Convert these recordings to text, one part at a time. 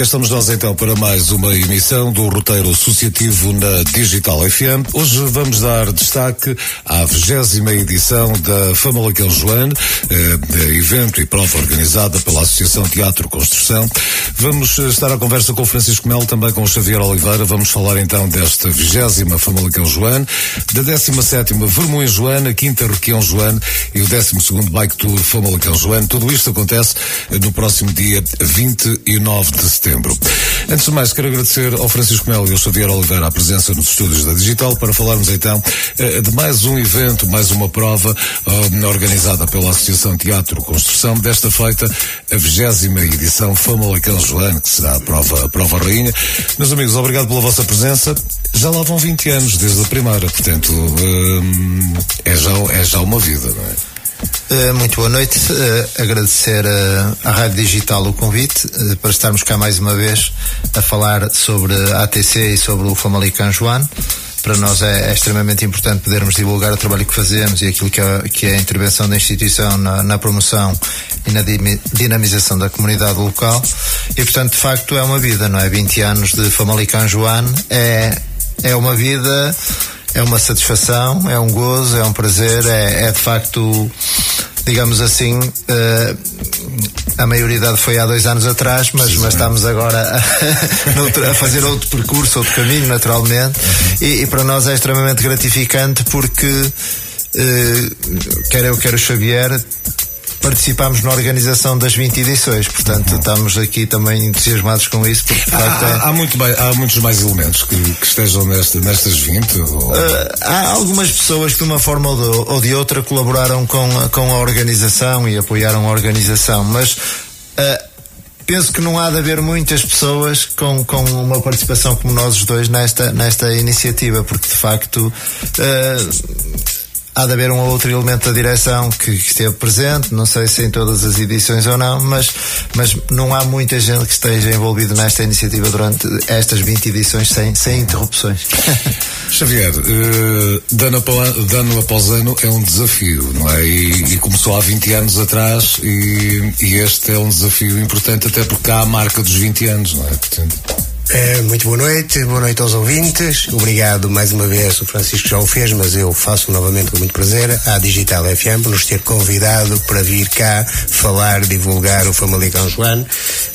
Cá estamos nós então para mais uma emissão do roteiro associativo na Digital FM. Hoje vamos dar destaque à vigésima edição da Famalicão Joane, eh, evento e prova organizada pela Associação Teatro Construção. Vamos estar à conversa com o Francisco Melo, também com o Xavier Oliveira. Vamos falar então desta vigésima Famalicão Joane, da 17 sétima Vermoim Joane, a quinta Requião Joane e o 12 segundo Bike Tour Famalicão Joane. Tudo isto acontece no próximo dia 29 de setembro setembro. Antes de mais, quero agradecer ao Francisco Melo e ao Xavier Oliveira a presença nos estúdios da Digital para falarmos então eh, de mais um evento, mais uma prova uh, organizada pela Associação Teatro Construção, desta feita a vigésima edição Famalicão Joane, que será a prova, a prova rainha. Meus amigos, obrigado pela vossa presença. Já lá vão 20 anos desde a primeira, portanto, uh, é, já, é já uma vida, não é? Uh, muito boa noite. Uh, agradecer uh, à Rádio Digital o convite para estarmos cá mais uma vez a falar sobre a ATC e sobre o Famalicão João. Para nós é, é, extremamente importante podermos divulgar o trabalho que fazemos e aquilo que é, que é a intervenção da instituição na, na promoção e na dinamização da comunidade local. E, portanto, de facto, é uma vida, não é? 20 anos de Famalicão João é, é uma vida é uma satisfação, é um gozo, é um prazer, é, é de facto, digamos assim, uh, a maioridade foi há dois anos atrás, mas, mas estamos agora a, a, fazer outro percurso, outro caminho, naturalmente, e, e para nós é extremamente gratificante porque, uh, quer eu, quer o Xavier, participámos na organização das 20 edições, portanto uhum. estamos aqui também entusiasmados com isso. Porque, de facto, há, é... há, muito mais, há muitos mais elementos que, que estejam nesta, nestas 20? Ou... Uh, há algumas pessoas que de uma forma ou de, ou de, outra colaboraram com, com a organização e apoiaram a organização, mas uh, penso que não há de haver muitas pessoas com, com uma participação como nós os dois nesta, nesta iniciativa, porque de facto uh, há de haver um ou outro elemento da direção que, que, esteve presente, não sei se em todas as edições ou não, mas, mas não há muita gente que esteja envolvido nesta iniciativa durante estas 20 edições sem, sem interrupções. Xavier, uh, dano, após, dano após ano é um desafio, não é? E, e, começou há 20 anos atrás e, e este é um desafio importante até porque há a marca dos 20 anos, não é? Portanto... É, muito boa noite, boa noite aos ouvintes. Obrigado mais uma vez, o Francisco já o fez, mas eu faço novamente com muito prazer à Digital FM por nos ter convidado para vir cá falar, divulgar o Famalicão Joano.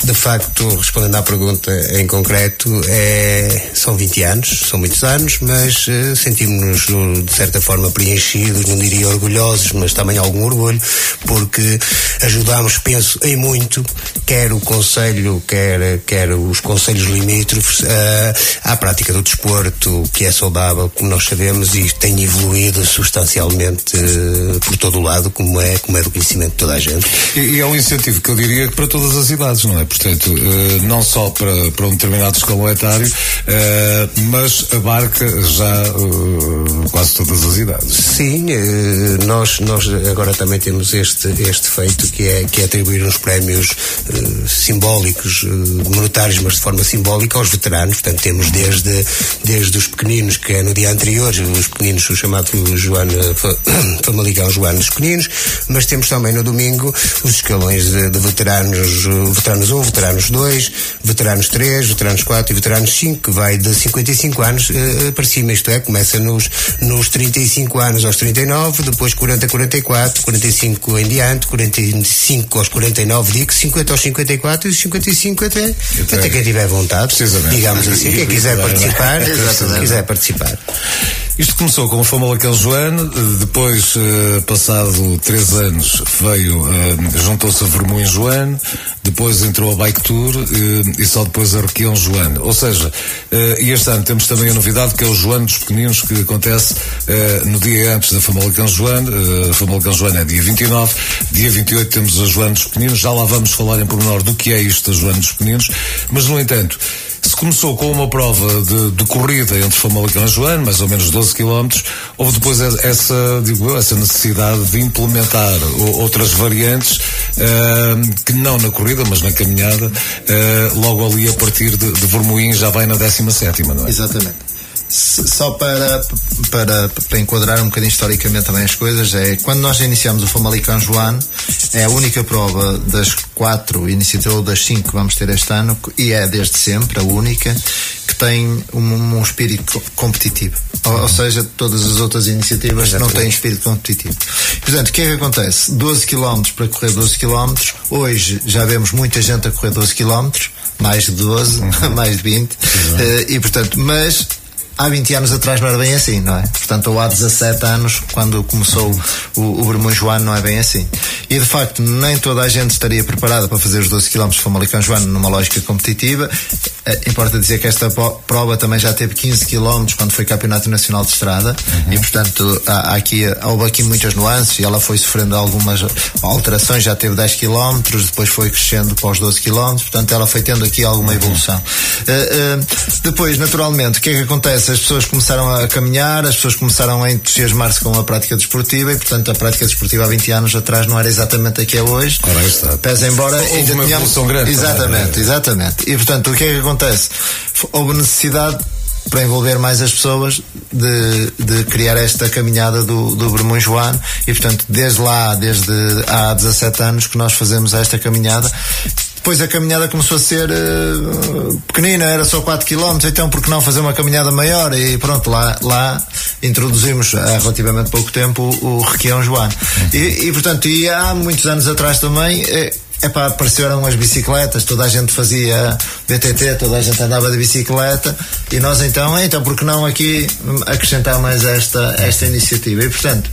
De facto, respondendo à pergunta em concreto, é, são 20 anos, são muitos anos, mas uh, sentimos-nos de certa forma preenchidos, não diria orgulhosos, mas também algum orgulho, porque ajudámos, penso, em muito, quer o Conselho, quer, quer os Conselhos limítrofes uh, à prática do desporto, que é saudável, como nós sabemos, e tem evoluído substancialmente uh, por todo o lado, como é, como é do conhecimento de toda a gente. E, e é um incentivo que eu diria para todas as idades, não é? Portanto, uh, não só para, para um determinado escalão etário, mas abarca já quase todas as idades. Sim, nós, nós agora também temos este, este feito que é, que é atribuir uns prémios simbólicos, monetários, mas de forma simbólica aos veteranos, portanto temos desde, desde os pequeninos, que é no dia anterior, os pequeninos, o chamado Joano, Famalicão Joano dos Pequeninos, mas temos também no domingo os escalões de, de veteranos, veteranos 1, veteranos 2, veteranos 3, veteranos 4 e veteranos 5, que vai de 55 anos uh, para cima, isto é, começa nos, nos 35 anos aos 39, depois 40 a 44, 45 em diante, 45 aos 49, digo 50 aos 54 e 55 até, até quem tiver vontade. Digamos assim, quem quiser participar, quiser participar. Isto começou com o Famalicão Joane, depois, uh, passado três anos, veio, uh, juntou-se a Vermoim Joane, depois entrou a Bike Tour uh, e só depois a Requião Joane. Ou seja, e este ano temos também a novidade que é o Joane dos Pequeninos, que acontece no dia antes da Famalicão Joane. Uh, Famalicão Joane é dia 29, dia 28 temos a Joane dos Pequeninos. Já lá vamos falar em pormenor do que é isto, a Joane dos Pequeninos, mas no entanto, Se começou com uma prova de, de corrida entre Famalicão e Joano, mais ou menos 12 km, houve depois essa, digo, essa necessidade de implementar outras variantes, uh, que não na corrida, mas na caminhada, uh, logo ali a partir de, de Vermoim já vai na 17 não é? Exatamente só para, para, para enquadrar um bocadinho historicamente também as coisas, é quando nós iniciamos o Famalicão Joano, é a única prova das quatro iniciativas, ou das cinco que vamos ter este ano, e é desde sempre a única, que tem um, um espírito competitivo. Ou, ou, seja, todas as outras iniciativas não têm espírito competitivo. Portanto, o que é que acontece? 12 km para correr 12 km, hoje já vemos muita gente a correr 12 km, mais de 12, uhum. mais de 20, uh, e portanto, mas há 20 anos atrás não era bem assim, não é? Portanto, ou há 17 anos, quando começou o, o Joano, não é bem assim. E de facto, nem toda a gente estaria preparada para fazer os 12 km de Famalicão Joano numa lógica competitiva. É, importa dizer que esta prova também já teve 15 km quando foi Campeonato Nacional de Estrada uhum. e, portanto, há, há aqui, houve aqui muitas nuances e ela foi sofrendo algumas alterações. Já teve 10 km, depois foi crescendo para os 12 km, portanto, ela foi tendo aqui alguma uhum. evolução. Uh, uh, depois, naturalmente, o que é que acontece? As pessoas começaram a caminhar, as pessoas começaram a entusiasmar-se com a prática desportiva e, portanto, a prática desportiva há 20 anos atrás não era exatamente a que é hoje. Ora, está. Pese embora Houve ainda uma tínhamos... grande. Exatamente, exatamente. E, portanto, o que é que acontece? Houve necessidade para envolver mais as pessoas de, de criar esta caminhada do, do Bermão Joano e portanto desde lá, desde há 17 anos que nós fazemos esta caminhada depois a caminhada começou a ser uh, pequenina, era só 4 km, então por que não fazer uma caminhada maior? E pronto, lá, lá introduzimos há relativamente pouco tempo o, Requião João. E, e, portanto, e há muitos anos atrás também. É, Epá, apareceram as bicicletas, toda a gente fazia BTT, toda a gente andava de bicicleta e nós então, então por que não aqui acrescentar mais esta, esta iniciativa? E portanto,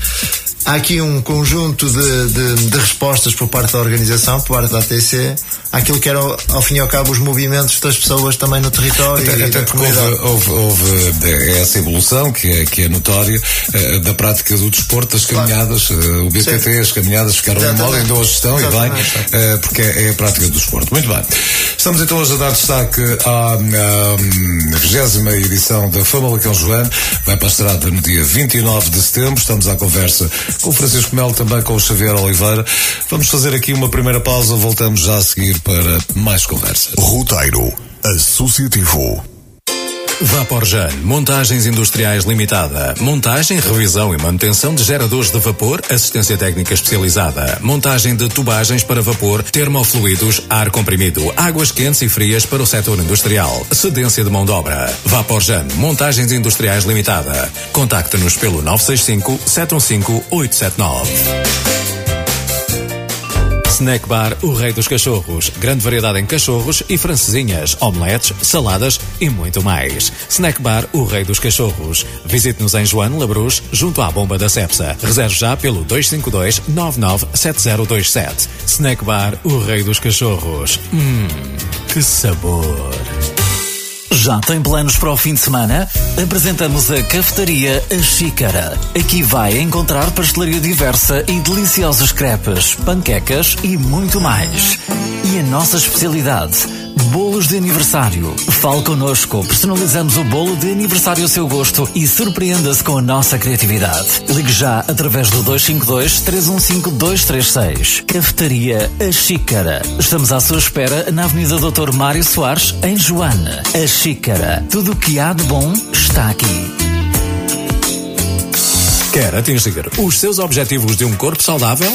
há aqui um conjunto de, de, de, respostas por parte da organização, por parte da ATC, àquilo que eram, ao fim e ao cabo, os movimentos das pessoas também no território. Até, até porque houve, houve, houve, eh, essa evolução, que é, que é notória, uh, da prática do desporto, das caminhadas, uh, o BTT, Sim. as caminhadas ficaram em moda, ainda hoje estão e bem, porque é, é, a prática do desporto. Muito bem. Estamos então hoje a dar destaque à, à 20 edição da Famalicão Joano, vai para a estrada no dia 29 de setembro, estamos à conversa com o Francisco Melo, também com o Xavier Oliveira. Vamos fazer aqui uma primeira pausa, voltamos já a seguir para mais conversa. Roteiro Associativo. Vaporjan, Montagens Industriais Limitada. Montagem, revisão e manutenção de geradores de vapor, assistência técnica especializada. Montagem de tubagens para vapor, termofluidos, ar comprimido, águas quentes e frias para o setor industrial. Cedência de mão de obra. Vaporjan, Montagens Industriais Limitada. Contacte-nos pelo 965 715 879. Snack Bar O Rei dos Cachorros. Grande variedade em cachorros e francesinhas, omeletes, saladas e muito mais. Snack Bar O Rei dos Cachorros. Visite-nos em João Labruz, junto à bomba da Cepsa. Reserve já pelo 252 997027. Snack Bar O Rei dos Cachorros. Hum, que sabor! Já tem planos para o fim de semana? Apresentamos a Cafetaria A Xícara. Aqui vai encontrar pastelaria diversa e deliciosos crepes, panquecas e muito mais. E a nossa especialidade Bolos de aniversário. Fale connosco, personalizamos o bolo de aniversário ao seu gosto e surpreenda-se com a nossa criatividade. Ligue já através do 252-315-236. Cafetaria A Xícara. Estamos à sua espera na Avenida Doutor Mário Soares, em Joana. A Xícara. Tudo o que há de bom está aqui. Quer atingir os seus objetivos de um corpo saudável?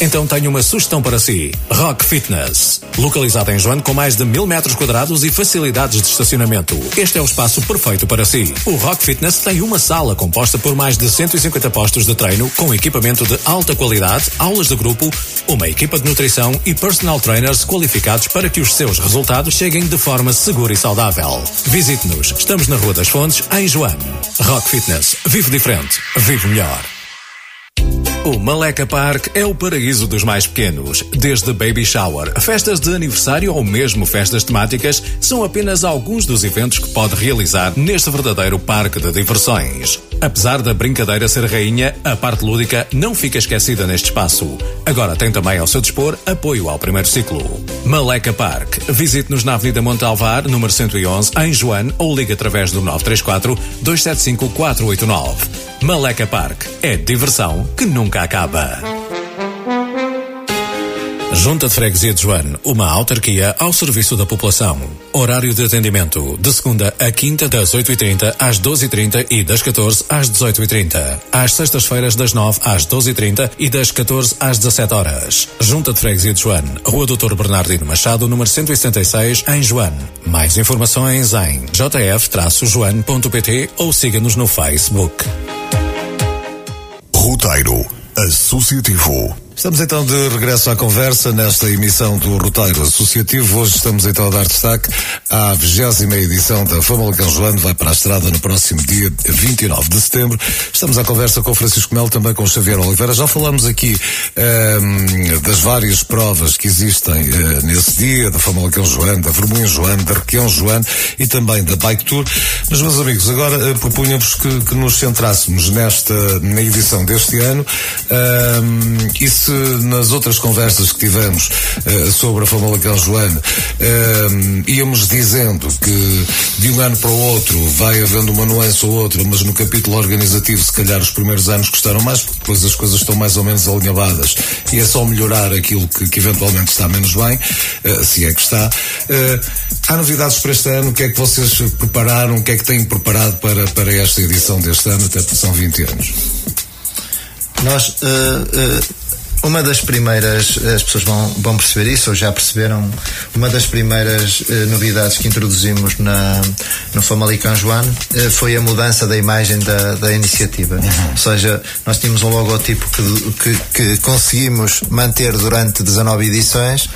Então tenho uma sugestão para si. Rock Fitness. Localizado em João com mais de mil metros quadrados e facilidades de estacionamento. Este é o espaço perfeito para si. O Rock Fitness tem uma sala composta por mais de 150 postos de treino com equipamento de alta qualidade, aulas de grupo, uma equipa de nutrição e personal trainers qualificados para que os seus resultados cheguem de forma segura e saudável. Visite-nos. Estamos na Rua das Fontes, em João. Rock Fitness. Vive diferente. Vive melhor. O Maleca Park é o paraíso dos mais pequenos. Desde baby shower, festas de aniversário ou mesmo festas temáticas, são apenas alguns dos eventos que pode realizar neste verdadeiro parque de diversões. Apesar da brincadeira ser rainha, a parte lúdica não fica esquecida neste espaço. Agora tem também ao seu dispor apoio ao primeiro ciclo. Maleca Park. Visite-nos na Avenida Montalvar, número 111, em Joane, ou ligue através do 934 275 489. Maleca Park. É diversão que nunca acaba. Junta de Freguesia de Joane, uma autarquia ao serviço da população. Horário de atendimento, de segunda a quinta, das 8h30 às 12h30 e das 14 às 18h30. Às sextas-feiras, das 9 às 12h30 e das 14 às 17 horas. Junta de Freguesia de Joane, Rua Doutor Bernardino Machado, número 166, em Joane. Mais informações em jf-joane.pt ou siga-nos no Facebook. Roteiro Associativo. Estamos então de regresso à conversa nesta emissão do Roteiro Associativo. Hoje estamos então a dar destaque à vigésima edição da Fórmula Joano. Vai para a estrada no próximo dia 29 de setembro. Estamos à conversa com Francisco Melo, também com Xavier Oliveira. Já falamos aqui um, das várias provas que existem uh, nesse dia, da Fórmula Joano, da Vermoim Joano, da Requião Joano e também da Bike Tour. Mas, meus amigos, agora uh, propunha-vos que, que, nos centrássemos nesta, na edição deste ano um, e se nas outras conversas que tivemos uh, sobre a Fórmula Joane uh, íamos dizendo que de um ano para o outro vai havendo uma nuance ou outra, mas no capítulo organizativo se calhar os primeiros anos custaram mais porque depois as coisas estão mais ou menos alinhavadas e é só melhorar aquilo que, que eventualmente está menos bem, uh, se é que está. há novidades para este ano? O que é que vocês prepararam? O que é que têm preparado para, para esta edição deste ano, até são 20 anos? Nós uh, uh, uma das primeiras, as pessoas vão, vão perceber isso, ou já perceberam, uma das primeiras eh, novidades que introduzimos na, no Famalicão Joan eh, foi a mudança da imagem da, da iniciativa. Uhum. Ou seja, nós tínhamos um logotipo que, que, que, conseguimos manter durante 19 edições,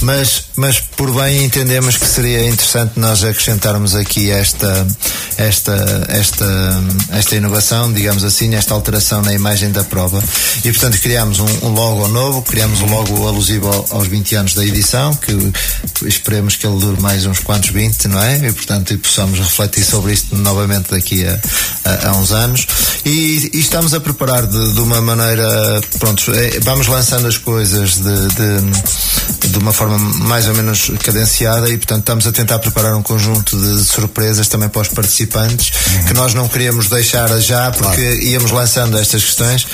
mas, mas por bem entendemos que seria interessante nós acrescentarmos aqui esta, esta, esta, esta inovação, digamos assim, esta alteração na imagem da prova. E portanto criámos um, um logo logo novo, criamos logo alusivo aos 20 anos da edição, que esperemos que ele dure mais uns quantos 20, não é? E portanto possamos refletir sobre isto novamente daqui a, a, a uns anos. E, e, estamos a preparar de, de uma maneira, pronto, é, vamos lançando as coisas de, de, de, uma forma mais ou menos cadenciada e portanto estamos a tentar preparar um conjunto de surpresas também para os participantes uhum. que nós não queríamos deixar já porque claro. íamos lançando estas questões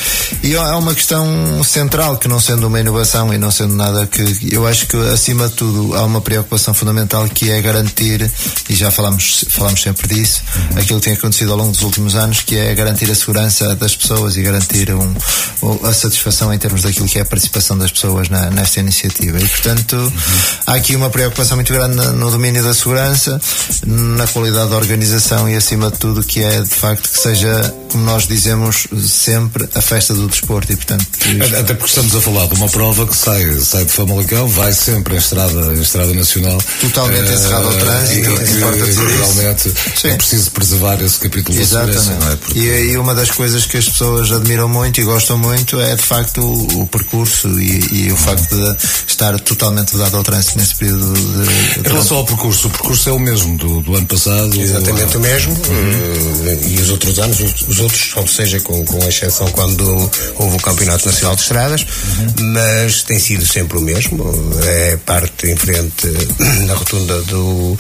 e é uma questão central que não sendo uma inovação e não sendo nada que eu acho que acima de tudo há uma preocupação fundamental que é garantir e já falamos falamos sempre disso uhum. aquilo que tem acontecido ao longo dos últimos anos que é garantir a segurança das pessoas e garantir um, a satisfação em termos daquilo que é a participação das pessoas na, nesta iniciativa e portanto uhum. há aqui uma preocupação muito grande no, domínio da segurança na qualidade da organização e acima de tudo que é de facto que seja como nós dizemos sempre a festa do desporto e portanto até porque estamos a falar de uma prova que sai, sai de Famalicão, vai sempre em estrada, em estrada nacional. Totalmente uh, encerrado ao trânsito. E, realmente é preciso preservar esse capítulo Exatamente. não é? Porque... E, e, uma das coisas que as pessoas admiram muito e gostam muito é de facto o, o percurso e, e, o facto de estar totalmente vedado ao trânsito nesse período de, de Em relação ao percurso, o percurso é o mesmo do, do ano passado? Exatamente ou... o mesmo. Uhum. Uh, e os outros anos, os, os outros, ou seja, com, com exceção quando houve o Campeonato Nacional de Estradas, uhum. mas tem sido sempre o mesmo. É parte em frente na rotunda do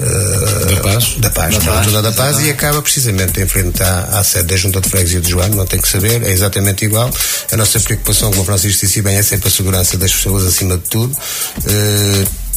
uh, da Paz, da Paz, da, rotunda da Paz e acaba precisamente em frente à, à sede da Junta de Freguesia de João, não tem que saber, é exatamente igual. A nossa preocupação, como o Francisco disse bem, é sempre a segurança das pessoas acima de tudo.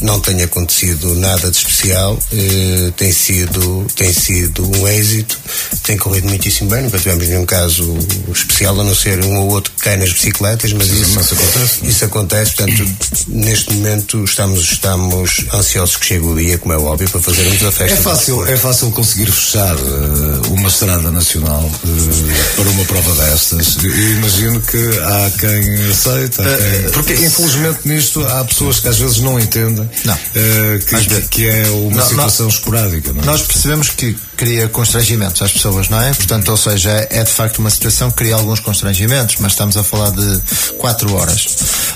Não tem acontecido nada de especial, eh, tem sido tem sido um êxito, tem corrido muitíssimo bem, nunca tivemos nenhum caso especial, a não ser um ou outro que cai nas bicicletas, mas isso, isso, acontece. Isso acontece, portanto, neste momento estamos, estamos ansiosos que chegue o dia, como é óbvio, para fazermos a festa. É fácil, é fácil conseguir fechar uh, uma estrada nacional uh, para uma prova destas. Eu imagino que há quem aceita, quem... porque infelizmente nisto há pessoas que às vezes não entendem não. Uh, que, que, é uma não, situação esporádica. Não é? Nós percebemos que cria constrangimentos às pessoas, não é? Portanto, ou seja, é de facto uma situação que cria alguns constrangimentos, mas estamos a falar de quatro horas.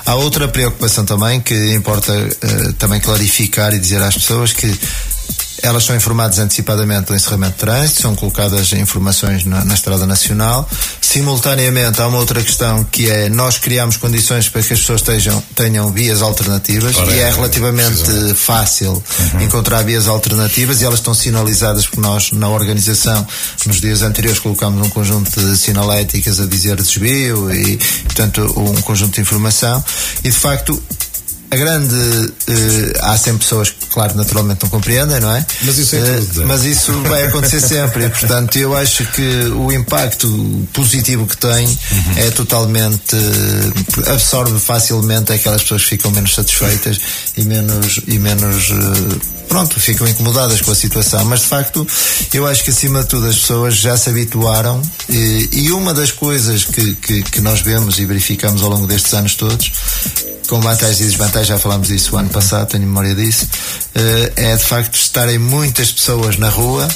Há outra preocupação também que importa uh, também clarificar e dizer às pessoas que elas são informadas antecipadamente do encerramento de trânsito, são colocadas informações na, na Estrada Nacional. Simultaneamente, há uma outra questão que é nós criamos condições para que as pessoas estejam, tenham vias alternativas Ora, e é, é relativamente fácil uhum. encontrar vias alternativas e elas estão sinalizadas por nós na organização. Nos dias anteriores colocamos um conjunto de sinaléticas a dizer desvio e, portanto, um conjunto de informação e, de facto, a grande. Uh, há sempre pessoas que, claro, naturalmente não compreendem, não é? Mas isso é uh, tudo. É. Mas isso vai acontecer sempre. E, portanto, eu acho que o impacto positivo que tem uhum. é totalmente. Uh, absorve facilmente aquelas pessoas que ficam menos satisfeitas e menos. E menos pronto, ficam incomodadas com a situação, mas de facto eu acho que acima de tudo as pessoas já se habituaram e, e uma das coisas que, que, que, nós vemos e verificamos ao longo destes anos todos com vantagens e desvantagens, já falámos disso o ano passado, tenho memória disso, eh, é de facto estarem muitas pessoas na rua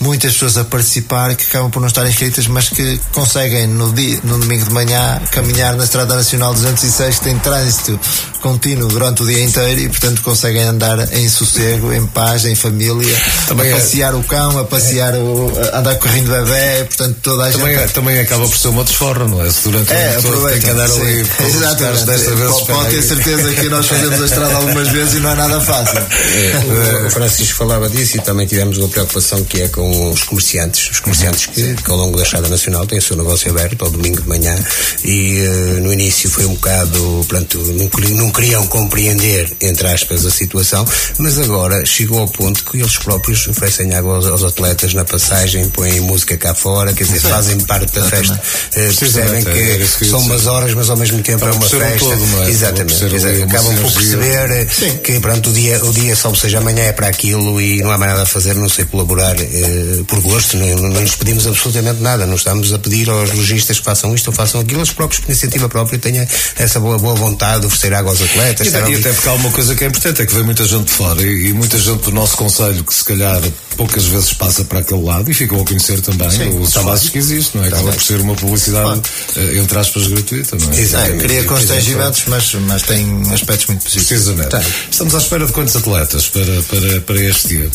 muitas pessoas a participar que acabam por não estar inscritas, mas que conseguem no, dia, no domingo de manhã caminhar na Estrada Nacional 206, que tem trânsito contínuo durante o dia inteiro e, portanto, conseguem andar em sossego, em paz, em família, também a é, passear o cão, a passear o. A andar com o carrinho de bebê, portanto, toda a também, gente. É, também acaba por ser uma desforra, não é? Se durante é, o todo tem que andar sim. ali. Exatamente. Desta vez pode, pode ter certeza que nós fazemos a estrada algumas vezes e não é nada fácil. É, o Francisco falava disso e também tivemos uma preocupação que é com os comerciantes, os comerciantes que, que ao longo da Estrada Nacional têm o seu negócio aberto ao domingo de manhã e uh, no início foi um bocado, pronto, não, não queriam compreender, entre aspas, a situação, mas agora chegou ao ponto que eles próprios oferecem água aos, aos atletas na passagem, põem música cá fora, quer dizer, fazem parte da festa, uh, percebem que, que são umas horas, mas ao mesmo tempo é uma festa. Todo, é? Exatamente, acabam por perceber Sim. que pronto, o dia, o dia, salvo seja amanhã, é para aquilo e não há mais nada a fazer, não sei colaborar uh, por gosto, não, não nos pedimos absolutamente nada, não estamos a pedir aos lojistas que façam isto ou façam aquilo, os próprios por iniciativa própria tenham essa boa, boa vontade de oferecer água aos atletas. E, e até porque há uma coisa que é importante, é que vem muita gente de fora e, e, muita gente do nosso Conselho que se calhar poucas vezes passa para aquele lado e ficam a conhecer também Sim, os espaços que existem, não é? Acaba por ser uma publicidade, uh, entre aspas, gratuita, não é? Exato, cria constrangimentos, mas, mas tem aspectos muito positivos. Precisamente. Tá. Estamos à espera de quantos atletas para, para, para este dia?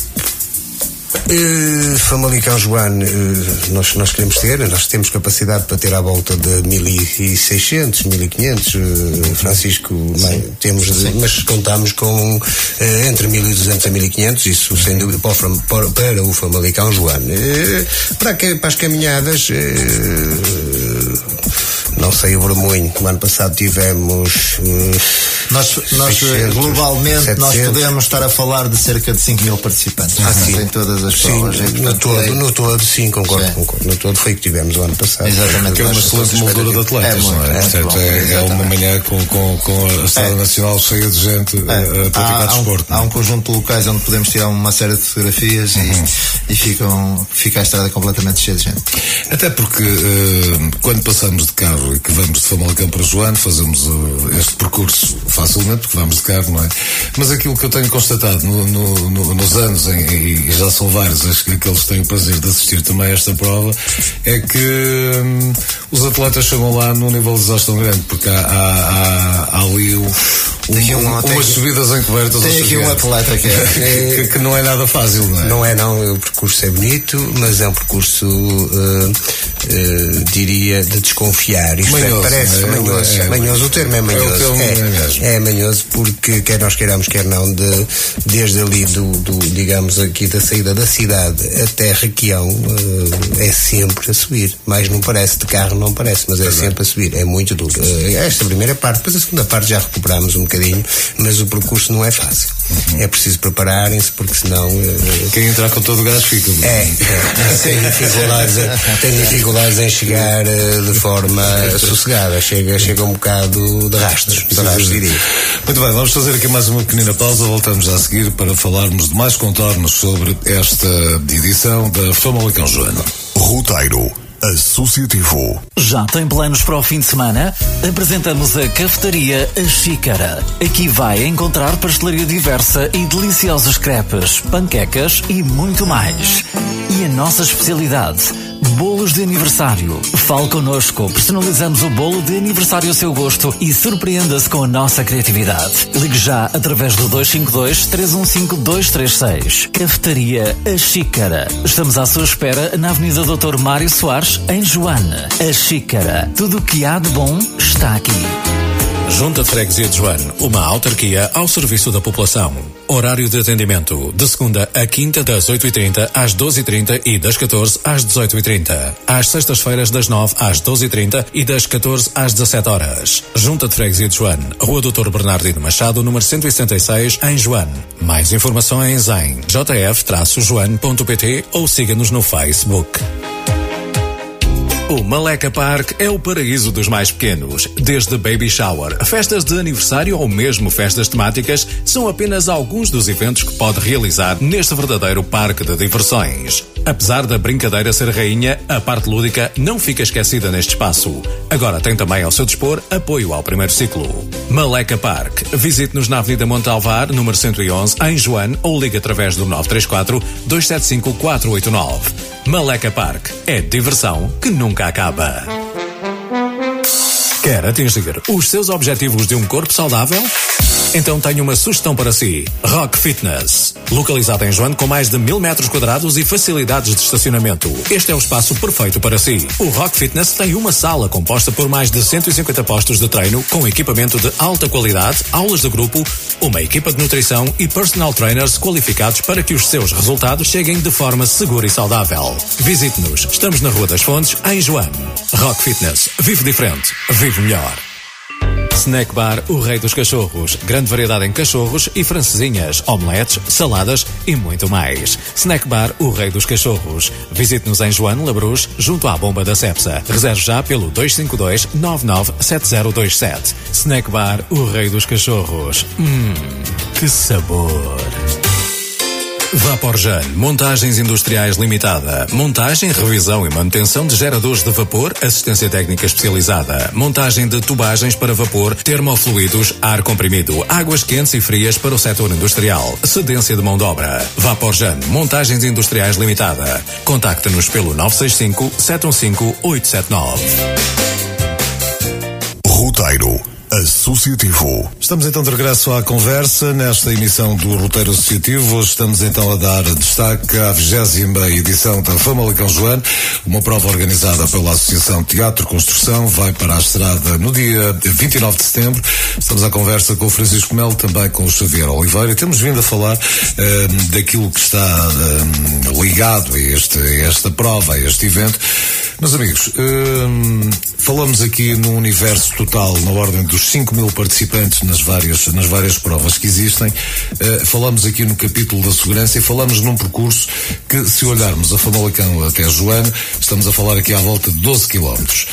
Uh, Famalicão João, uh, nós, nós queremos ter, nós temos capacidade para ter à volta de 1600, 1500, uh, Francisco, bem, temos, de, mas contamos com entre 1200 a 1500, isso sem dúvida para, para, para o Famalicão João. Para, que, para as caminhadas, não sei o vermelho, no ano passado tivemos. nós, nós 600, globalmente, 700. nós podemos estar a falar de cerca de 5 mil participantes. Ah, sim. Em todas as sim, provas. É, no, todo, é... no todo, sim, concordo, sim. concordo. No todo foi o que tivemos o ano passado. Exatamente. Que é uma excelente moldura de atletas, é, não é? Portanto, é, é, uma manhã com, com, com a Estrada é. Nacional cheia de gente a, a praticar há, desporto. Há um, há um conjunto de locais onde podemos tirar uma série de fotografias uhum. e, e ficam, fica a estrada completamente cheia de gente. Até porque uh, quando passamos de carro que vamos de Famalicão para Joano, fazemos uh, este percurso facilmente, porque vamos de carro, não é? Mas aquilo que eu tenho constatado no, no, no, nos anos, e já são vários, acho que aqueles que têm o prazer de assistir também a esta prova, é que hum, os atletas chegam lá num nível de exaustão grande, porque há, há, há, há ali o, um, um, umas subidas encobertas. Tem aqui um atleta que, é, que, que, não é nada fácil, não é? Não é, não. O percurso é bonito, mas é um percurso, uh, uh, diria, de desconfiar. Isto é, manhoso, é, parece é, manhoso. É, manhoso. O termo é manhoso. É, é, é, manhoso porque, quer nós queiramos, quer não, de, desde ali do, do, digamos, aqui da saída da cidade até Requião, uh, é sempre a subir. Mais não parece, de carro não parece, mas é sempre a subir. É muito duro. esta primeira parte, depois a segunda parte já recuperamos um bocadinho, mas o percurso não é fácil. Uhum. É preciso prepararem-se, porque senão. Uh, Quem entrar com todo o gás fica. É, é tem, dificuldades, tem dificuldades em chegar uh, de forma sossegada. Chega, chega um bocado de rastros, de rastros, diria. Muito bem, vamos fazer aqui mais uma pequenina pausa. Voltamos a seguir para falarmos de mais contornos sobre esta edição da Famalicão Joana. Roteiro Associativo. Já tem planos para o fim de semana? Apresentamos a Cafetaria A Xícara. Aqui vai encontrar pastelaria diversa e deliciosos crepes, panquecas e muito mais. E a nossa especialidade Bolos de aniversário. Fale connosco, personalizamos o bolo de aniversário ao seu gosto e surpreenda-se com a nossa criatividade. Ligue já através do 252 315 236. Cafetaria A Xícara. Estamos à sua espera na Avenida Doutor Mário Soares, em Joana. A Xícara. Tudo o que há de bom está aqui. Junta de Freguesia de Joane, uma autarquia ao serviço da população. Horário de atendimento, de segunda a quinta, das 8h30 às 12h30 e das 14 às 18h30. Às sextas-feiras, das 9 às 12h30 e das 14 às 17 horas. Junta de Freguesia de Joane, Rua Doutor Bernardino Machado, número 166, em Joane. Mais informações em jf-joane.pt ou siga-nos no Facebook. O Maleca Park é o paraíso dos mais pequenos. Desde baby shower, festas de aniversário ou mesmo festas temáticas, são apenas alguns dos eventos que pode realizar neste verdadeiro parque de diversões. Apesar da brincadeira ser rainha, a parte lúdica não fica esquecida neste espaço. Agora tem também ao seu dispor apoio ao primeiro ciclo. Maleca Park. Visite-nos na Avenida Montalvar, número 111, em Joane, ou ligue através do 934 275 489. Maleca Park. É diversão que nunca acaba. Quer atingir os seus objetivos de um corpo saudável? Então tenho uma sugestão para si. Rock Fitness. Localizado em Joane com mais de mil metros quadrados e facilidades de estacionamento. Este é o espaço perfeito para si. O Rock Fitness tem uma sala composta por mais de 150 postos de treino com equipamento de alta qualidade, aulas de grupo, uma equipa de nutrição e personal trainers qualificados para que os seus resultados cheguem de forma segura e saudável. Visite-nos. Estamos na Rua das Fontes, em Joane. Rock Fitness. Vive diferente. Vive melhor. Snack Bar O Rei dos Cachorros. Grande variedade em cachorros e francesinhas, omeletes, saladas e muito mais. Snack Bar O Rei dos Cachorros. Visite-nos em Joano Labruz, junto à bomba da Cepsa. Reserve já pelo 252-997027. Snack Bar O Rei dos Cachorros. Hum, que sabor! Vaporjan, Montagens Industriais Limitada. Montagem, revisão e manutenção de geradores de vapor, assistência técnica especializada. Montagem de tubagens para vapor, termofluidos, ar comprimido, águas quentes e frias para o setor industrial. Cedência de mão de obra. Vaporjan, Montagens Industriais Limitada. Contacte-nos pelo 965 715 879. Roteiro Associativo. Estamos então de regresso à conversa nesta emissão do Roteiro Associativo. Hoje estamos então a dar destaque à vigésima edição da Famalicão Joane, uma prova organizada pela Associação Teatro Construção, vai para a estrada no dia 29 de setembro. Estamos à conversa com o Francisco Melo, também com o Xavier Oliveira temos vindo a falar um, daquilo que está um, ligado a, este, a esta prova, a este evento. Meus amigos, um, falamos aqui no universo total, na ordem dos 5 mil participantes nas várias, nas várias provas que existem. Uh, falamos aqui no capítulo da segurança e falamos num percurso que, se olharmos a Famalicão até Joana, estamos a falar aqui à volta de 12 quilómetros.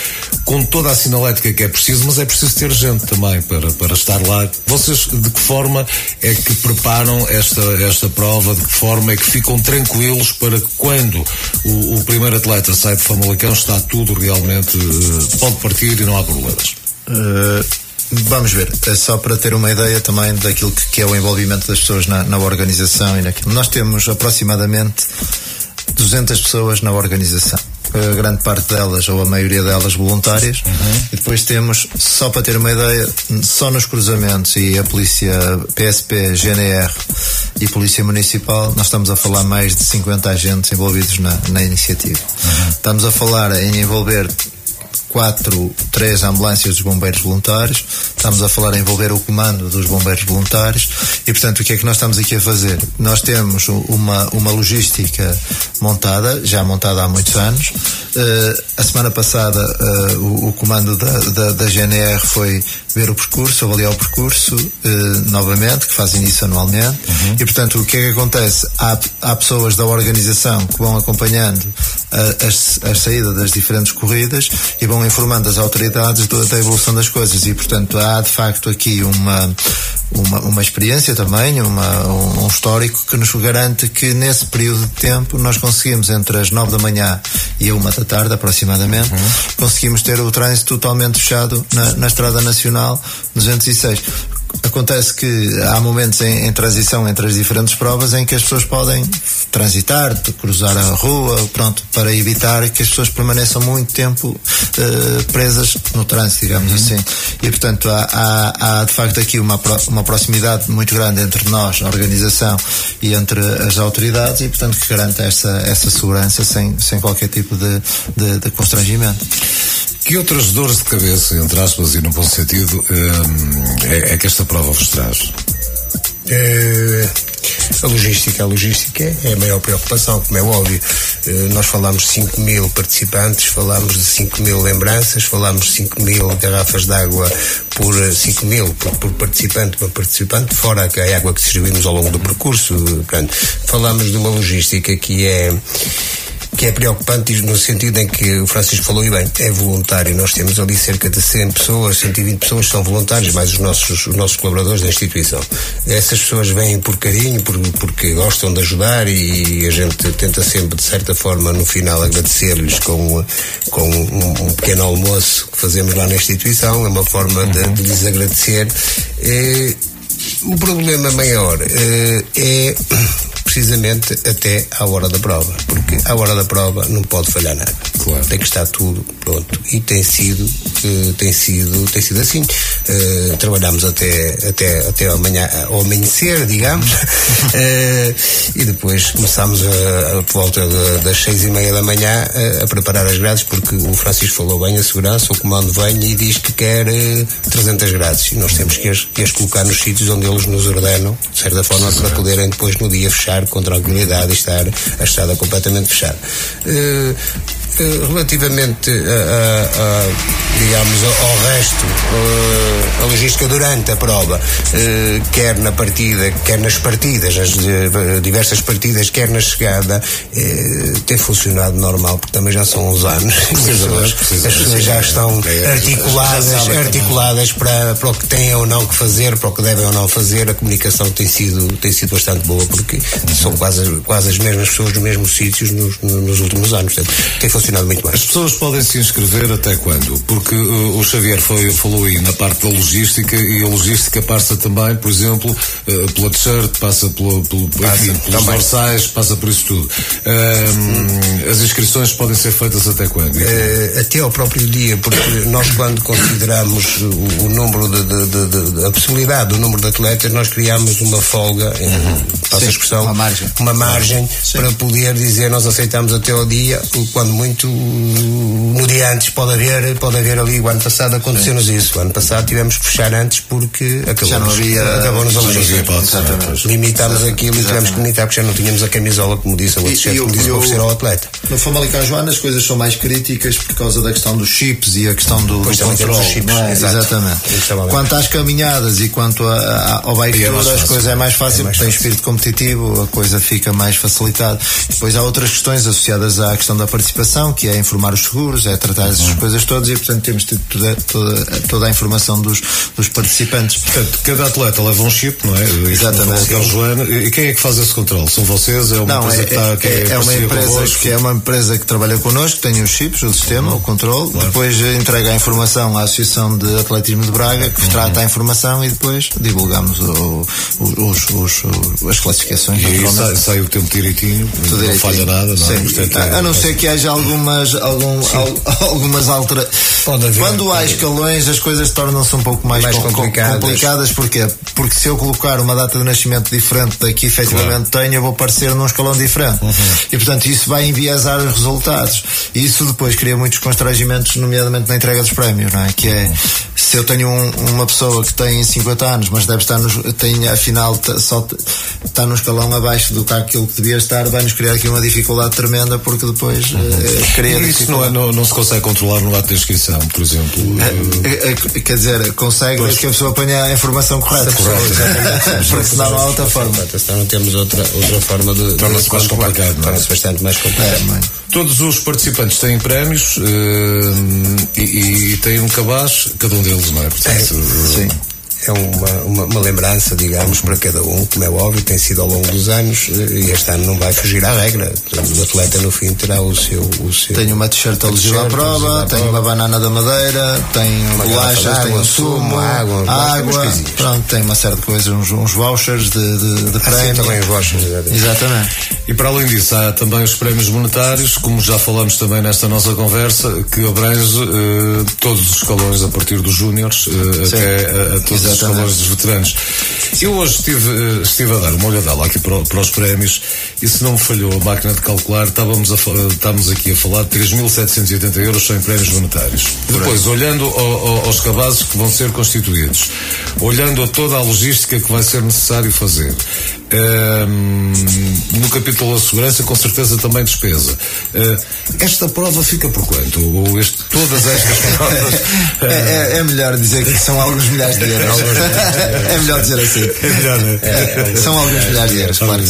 Com toda a sinalética que é preciso, mas é preciso ter gente também para, para estar lá. Vocês, de que forma é que preparam esta, esta prova? De que forma é que ficam tranquilos para que quando o, o primeiro atleta sai de Famalicão está tudo realmente, uh, pode partir e não há problemas? Uh, vamos ver, é só para ter uma ideia também daquilo que, que é o envolvimento das pessoas na, na, organização e naquilo. Nós temos aproximadamente 200 pessoas na organização. A grande parte delas, ou a maioria delas, voluntárias. Uhum. E depois temos, só para ter uma ideia, só nos cruzamentos e a polícia PSP, GNR e Polícia Municipal, nós estamos a falar mais de 50 agentes envolvidos na, na iniciativa. Uhum. Estamos a falar em envolver quatro, três ambulâncias dos bombeiros voluntários, estamos a falar em envolver o comando dos bombeiros voluntários e, portanto, o que é que nós estamos aqui a fazer? Nós temos uma, uma logística montada, já montada há muitos anos. Uh, a semana passada, uh, o, o, comando da, da, da, GNR foi ver o percurso, avaliar o percurso uh, novamente, que fazem isso anualmente. Uhum. E, portanto, o que é que acontece? Há, há pessoas da organização que vão acompanhando a, a, a saída das diferentes corridas e vão informando as autoridades da, evolução das coisas. E, portanto, há de facto aqui uma, uma, uma experiência também, uma, um, histórico que nos garante que nesse período de tempo nós conseguimos entre as nove da manhã e a uma da tarde aproximadamente, uhum. conseguimos ter o trânsito totalmente fechado na, na Estrada Nacional 206 Acontece que há momentos em, em, transição entre as diferentes provas em que as pessoas podem transitar, cruzar a rua, pronto, para evitar que as pessoas permaneçam muito tempo uh, presas no trânsito, digamos uhum. assim. E portanto há, há, há, de facto aqui uma, uma proximidade muito grande entre nós, a organização, e entre as autoridades e portanto que garante essa, essa segurança sem, sem qualquer tipo de, de, de constrangimento. Que outras dores de cabeça, entre aspas e no bom sentido, é, é que esta prova vos traz? É, a logística, a logística é a maior preocupação, como é óbvio. Eh, nós falamos de 5 mil participantes, falamos de 5 mil lembranças, falamos de 5 mil garrafas de água por 5 mil por, por, participante, por participante, fora a água que distribuímos ao longo do percurso. Portanto, falamos de uma logística que é que é preocupante no sentido em que o Francisco falou e bem, é voluntário. Nós temos ali cerca de 100 pessoas, 120 pessoas são voluntários, mais os nossos, os nossos colaboradores da instituição. Essas pessoas vêm por carinho, por, porque gostam de ajudar e a gente tenta sempre, de certa forma, no final agradecer-lhes com, com um, um, pequeno almoço que fazemos lá na instituição. É uma forma de, de lhes agradecer. Eh, o problema maior eh, é precisamente até à hora da prova, porque à hora da prova não pode falhar nada. Claro. Tem que estar tudo pronto. E tem sido, uh, tem sido, tem sido assim. Uh, trabalhamos até, até, até amanhã, ao amanhecer, digamos, uh, e depois começámos a, por volta de, das seis e meia da manhã a, a, preparar as grades, porque o Francisco falou bem a segurança, o comando vem e diz que quer 300 grades, e nós temos que as, que as colocar nos sítios onde eles nos ordenam, de certa forma, para poderem depois no dia fechar com tranquilidade e estar a estrada completamente fechada. Uh, relativamente a, a, a, digamos ao resto a logística durante a prova quer na partida quer nas partidas as diversas partidas quer na chegada tem funcionado normal porque também já são uns anos as pessoas, as pessoas já estão é, articuladas articuladas para, para o que têm ou não que fazer para o que devem ou não fazer. A comunicação tem sido tem sido bastante boa porque são quase, quase as mesmas pessoas nos mesmos sítios nos, nos últimos anos. Portanto, tem funcionado muito bem. As pessoas podem se inscrever até quando? Porque uh, o Xavier foi, falou aí na parte da logística e a logística passa também, por exemplo, uh, pela t-shirt, passa pelo, pelo passa, enfim, pelos dorsais, passa por isso tudo. Uh, as inscrições podem ser feitas até quando? Uh, até ao próprio dia, porque nós quando consideramos o, o número de, de, de, de, a possibilidade do número de atletas, nós criamos uma folga, uhum. passa a expressão, uma margem, uma margem para poder dizer nós aceitamos até ao dia, quando muito no dia antes pode haver, pode haver ali, o ano passado aconteceu-nos isso. O ano passado tivemos que fechar antes porque acabou já não havia, acabou-nos a logística. Limitámos aquilo e tivemos que limitar porque já não tínhamos a camisola, como disse o outro chefe, como disse, oferecer ao atleta. No Famalicão Joana as coisas são mais críticas por causa da questão dos chips e a questão do, do controle. Chips, é? Exatamente. Quanto às caminhadas e quanto a, a, ao bike é as coisas é mais fácil, é mais porque tem espírito competitivo, a coisa fica mais facilitada. Depois há outras questões associadas à questão da participação, que é informar os seguros, é tratar essas uhum. coisas todas e, portanto, temos tido toda, toda, toda a informação dos, dos participantes. Portanto, cada atleta leva um chip, não é? Exatamente. É Joana. E quem é que faz esse controle? São vocês? É uma não, empresa é, que, está, que é, é, é uma empresa que é uma empresa que trabalha connosco, tem os chips, o sistema, uhum. o controle, claro. depois entrega a informação à Associação de Atletismo de Braga, que uhum. trata a informação e depois divulgamos o, o, os, os, as classificações. E aí sai, sai, o tempo direitinho, Tudo não direitinho. falha nada, não é? Portanto, a, a não ser que haja algumas, algum, al, algumas alterações. Quando há escalões, as coisas tornam-se um pouco mais, mais com, complicadas. complicadas. Porquê? Porque se eu colocar uma data de nascimento diferente da que efetivamente claro. tenho, eu vou aparecer num escalão diferente. Uhum. E portanto isso vai enviesar os resultados. E isso depois cria muitos constrangimentos, nomeadamente na entrega dos prémios, não é? Que é se eu tenho um, uma pessoa que tem 50 anos, mas deve estar nos, tem afinal só está no escalão abaixo do que aquilo que devia estar, vai nos criar aqui uma dificuldade tremenda porque depois uhum. Cria isso não, é, não, não, se consegue controlar no ato da inscrição, por exemplo. É, é, quer dizer, consegue pois. que a pessoa ponha a informação correta. Correta. Porque senão não há outra forma. Senão não temos outra, outra forma de. Torna-se mais complicado. É? Torna-se bastante mais complicado. Todos os participantes têm prémios uh, e, e, têm um cabaz, cada um deles, não é? Portanto, sim. É uma, uma, uma, lembrança, digamos, para cada um, como é óbvio, tem sido ao longo dos anos e este ano não vai fugir à regra. O atleta no fim terá o seu. O seu tem uma t-shirt alusiva à prova, tem uma banana da madeira, tem bolachas, tem um sumo, água, água pronto, tem uma série de coisas, uns, uns vouchers de, de, de prémio. também os vouchers, exatamente. E para além disso, há também os prémios monetários, como já falamos também nesta nossa conversa, que abrange uh, todos os escalões a partir dos júniores uh, até a, a todos Exatamente. os escalões dos veteranos. Eu hoje estive, uh, estive a dar uma olhada aqui para, para, os prémios e se não me falhou a máquina de calcular, estávamos, a, estávamos aqui a falar de 3.780 euros só em prémios monetários. Depois, olhando ao, ao, aos cabazes que vão ser constituídos, olhando a toda a logística que vai ser necessário fazer, um, no capítulo da segurança, com certeza também despesa. Uh, esta prova fica por quanto? Ou este, todas estas provas? Uh... É, é, melhor dizer que são alguns milhares de euros. é melhor dizer assim. É melhor, né? é, são alguns milhares de euros, claro.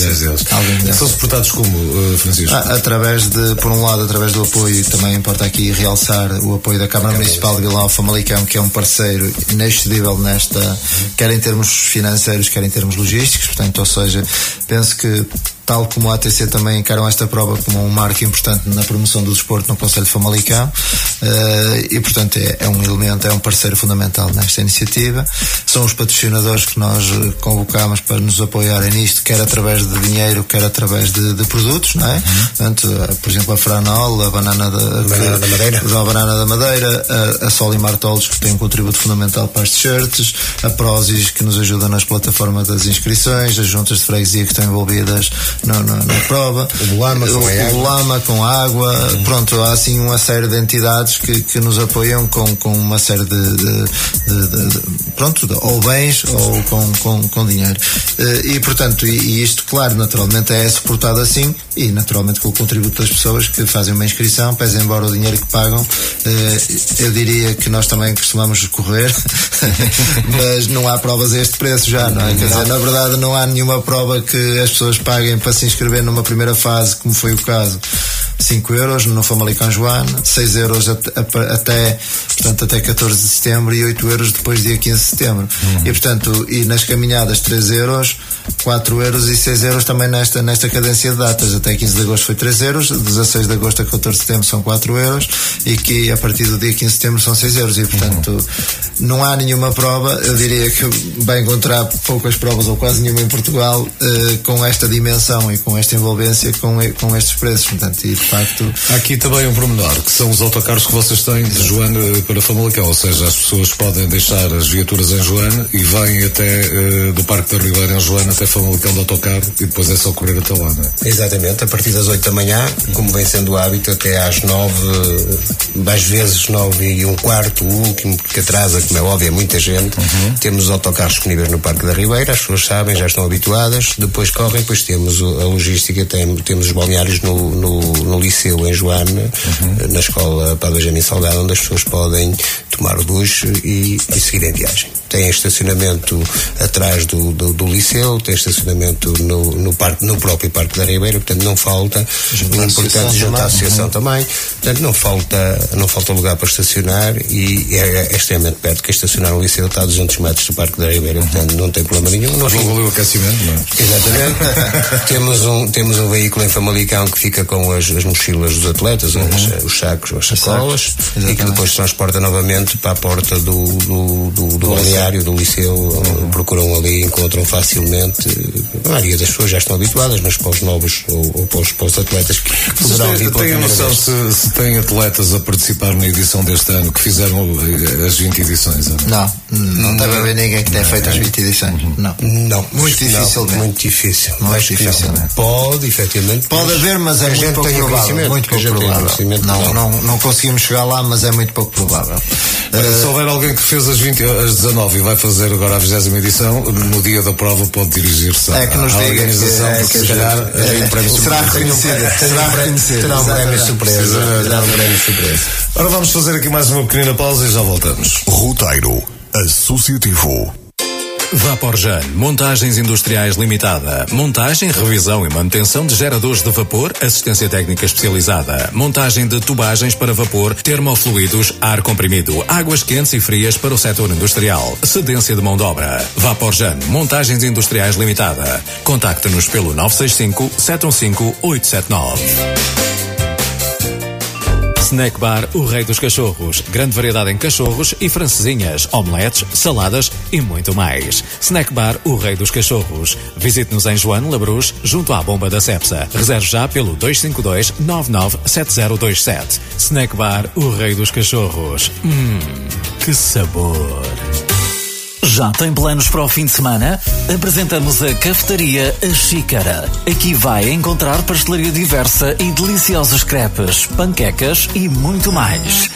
São suportados como, uh, Francisco? Ah, através de, por um lado, através do apoio, também importa aqui realçar o apoio da Câmara Municipal de Vila Famalicão, que é um parceiro inexcedível nesta, quer em termos financeiros, quer em termos logísticos, portanto, ou seja, penso que tal como a ATC também encaram esta prova como um marco importante na promoção do desporto no Conselho de Famalicão uh, e portanto é, é, um elemento, é um parceiro fundamental nesta iniciativa. São os patrocinadores que nós eh, convocamos para nos apoiarem nisto, quer através de dinheiro, quer através de, de produtos, não é? Uhum. Portanto, uh, por exemplo, a Franol, a banana da, banana da Madeira, a banana da Madeira, a, a Solimar Tolos, que tem um contributo fundamental para as t-shirts, a Prozis, que nos ajuda nas plataformas das inscrições, as juntas de freguesia que estão envolvidas na, na, na prova. O Bolama com, o, o Lama com água. Uhum. Pronto, há assim uma série de entidades que, que nos apoiam com, com uma série de, de, de, de pronto, ou bens ou com, com, com dinheiro. Eh, e portanto, e, e, isto, claro, naturalmente é suportado assim e naturalmente com o contributo das pessoas que fazem uma inscrição, pesem embora o dinheiro que pagam. Eh, eu diria que nós também costumamos correr, mas não há provas a este preço já, não é? Quer dizer, na verdade não há nenhuma prova que as pessoas paguem para se inscrever numa primeira fase, como foi o caso, 5 euros no Famalicão Joana, 6 euros até, portanto, até 14 de setembro e 8 euros depois dia 15 de setembro. Uhum. E portanto, e nas caminhadas 3 euros, 4 euros e 6 euros também nesta, nesta cadência de datas. Até 15 de agosto foi 3 euros, 16 de agosto a 14 de setembro são 4 euros e que a partir do dia 15 de setembro são 6 euros. E portanto, uhum. não há nenhuma prova, eu diria que vai encontrar poucas provas ou quase nenhuma em Portugal uh, com esta dimensão e com esta envolvência com, com estes preços. Portanto, e facto. Há aqui também um pormenor, que são os autocarros que vocês têm de Joana para Famalicão, ou seja, as pessoas podem deixar as viaturas em Joana e vêm até uh, do Parque da Ribeira em Joana até Famalicão de autocarro e depois é só correr até lá, não é? Exatamente, a partir das 8 da manhã, como vem sendo o hábito, até às 9, às vezes 9 e um quarto, o último, porque atrasa, como é óbvio, é muita gente. Uhum. Temos os autocarros disponíveis no Parque da Ribeira, as pessoas sabem, já estão habituadas, depois correm, depois temos a logística, tem, temos os balneários no, no, no Liceu em Joana, uhum. na escola Padre Benjamin Salgado, onde as pessoas podem tomar o duche e, e seguir em viagem tem estacionamento atrás do, do, do liceu, tem estacionamento no, no, parque, no próprio Parque da Ribeira, portanto não falta, o importante junto à associação também, portanto não falta, não falta lugar para estacionar e é, é extremamente perto, que estacionar no liceu está a 200 metros do Parque da Ribeira, portanto não tem problema nenhum. Nós não valeu o aquecimento, não é? Exatamente. temos, um, temos um veículo em Famalicão que fica com as, as mochilas dos atletas, uhum. os, os sacos, as sacolas, e que depois transporta novamente para a porta do, do, do, do balneário do liceu procuram ali, encontram facilmente. A maioria das pessoas já estão habituadas, mas para os novos ou, ou para, os, para, os, atletas que poderão vir Tem a noção se, se tem atletas a participar na edição deste ano que fizeram eh, as 20 edições? Não, não, não deve haver ninguém que tenha feito as 20 edições. Não. Não. Muito difícil. Muito difícil. Muito difícil. Pode, efetivamente. Pode haver, mas é muito pouco provável. Muito pouco provável. Não, não, não conseguimos chegar lá, mas é muito pouco provável. Se houver alguém que fez as, 20, as 19 e vai fazer agora a 20 edição, no dia da prova pode dirigir-se é que nos à organização, é, porque se calhar é, um prémio será reconhecido. Será reconhecido. Terá um prémio surpresa. Terá um prémio surpresa. Agora vamos fazer aqui mais uma pequenina pausa e já voltamos. Roteiro Associativo. Vaporjan, Montagens Industriais Limitada. Montagem, revisão e manutenção de geradores de vapor, assistência técnica especializada. Montagem de tubagens para vapor, termofluidos, ar comprimido, águas quentes e frias para o setor industrial. Cedência de mão de obra. Vaporjan, Montagens Industriais Limitada. Contacte-nos pelo 965 715 879. Snack Bar O Rei dos Cachorros. Grande variedade em cachorros e francesinhas, omeletes, saladas e muito mais. Snack Bar O Rei dos Cachorros. Visite-nos em João Labruz, junto à bomba da Cepsa. Reserve já pelo 252 997027. Snack Bar O Rei dos Cachorros. Hum, que sabor! Já tem planos para o fim de semana? Apresentamos a Cafetaria A Xícara. Aqui vai encontrar pastelaria diversa e deliciosos crepes, panquecas e muito mais.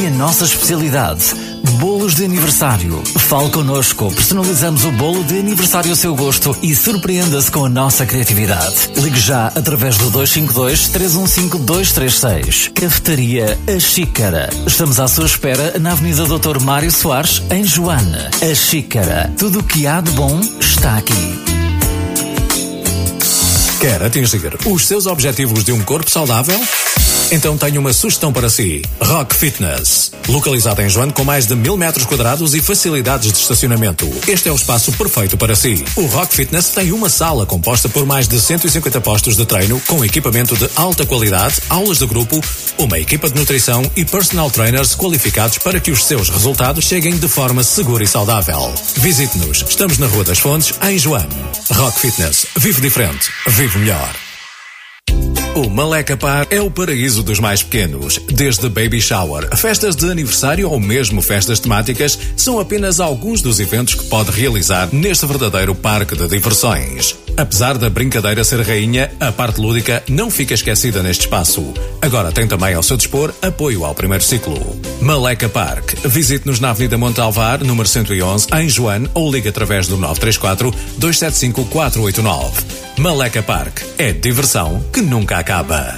E a nossa especialidade, bolos de aniversário. Fale connosco, personalizamos o bolo de aniversário ao seu gosto e surpreenda-se com a nossa criatividade. Ligue já através do 252 315 236. Cafetaria A Xícara. Estamos à sua espera na Avenida Doutor Mário Soares, em Joana. A Xícara. Tudo o que há de bom está aqui. Quer atingir os seus objetivos de um corpo saudável? Então tenho uma sugestão para si. Rock Fitness. Localizado em João com mais de mil metros quadrados e facilidades de estacionamento. Este é o espaço perfeito para si. O Rock Fitness tem uma sala composta por mais de 150 postos de treino com equipamento de alta qualidade, aulas de grupo, uma equipa de nutrição e personal trainers qualificados para que os seus resultados cheguem de forma segura e saudável. Visite-nos. Estamos na Rua das Fontes, em João. Rock Fitness. Vive diferente. Vive melhor. O Maleca Par é o paraíso dos mais pequenos. Desde baby shower, festas de aniversário ou mesmo festas temáticas, são apenas alguns dos eventos que pode realizar neste verdadeiro parque de diversões. Apesar da brincadeira ser rainha, a parte lúdica não fica esquecida neste espaço. Agora tem também ao seu dispor apoio ao primeiro ciclo. Maleca Park. Visite-nos na Avenida Montalvar, número 111, em Joane, ou ligue através do 934 275 489. Maleca Park. É diversão que nunca acaba.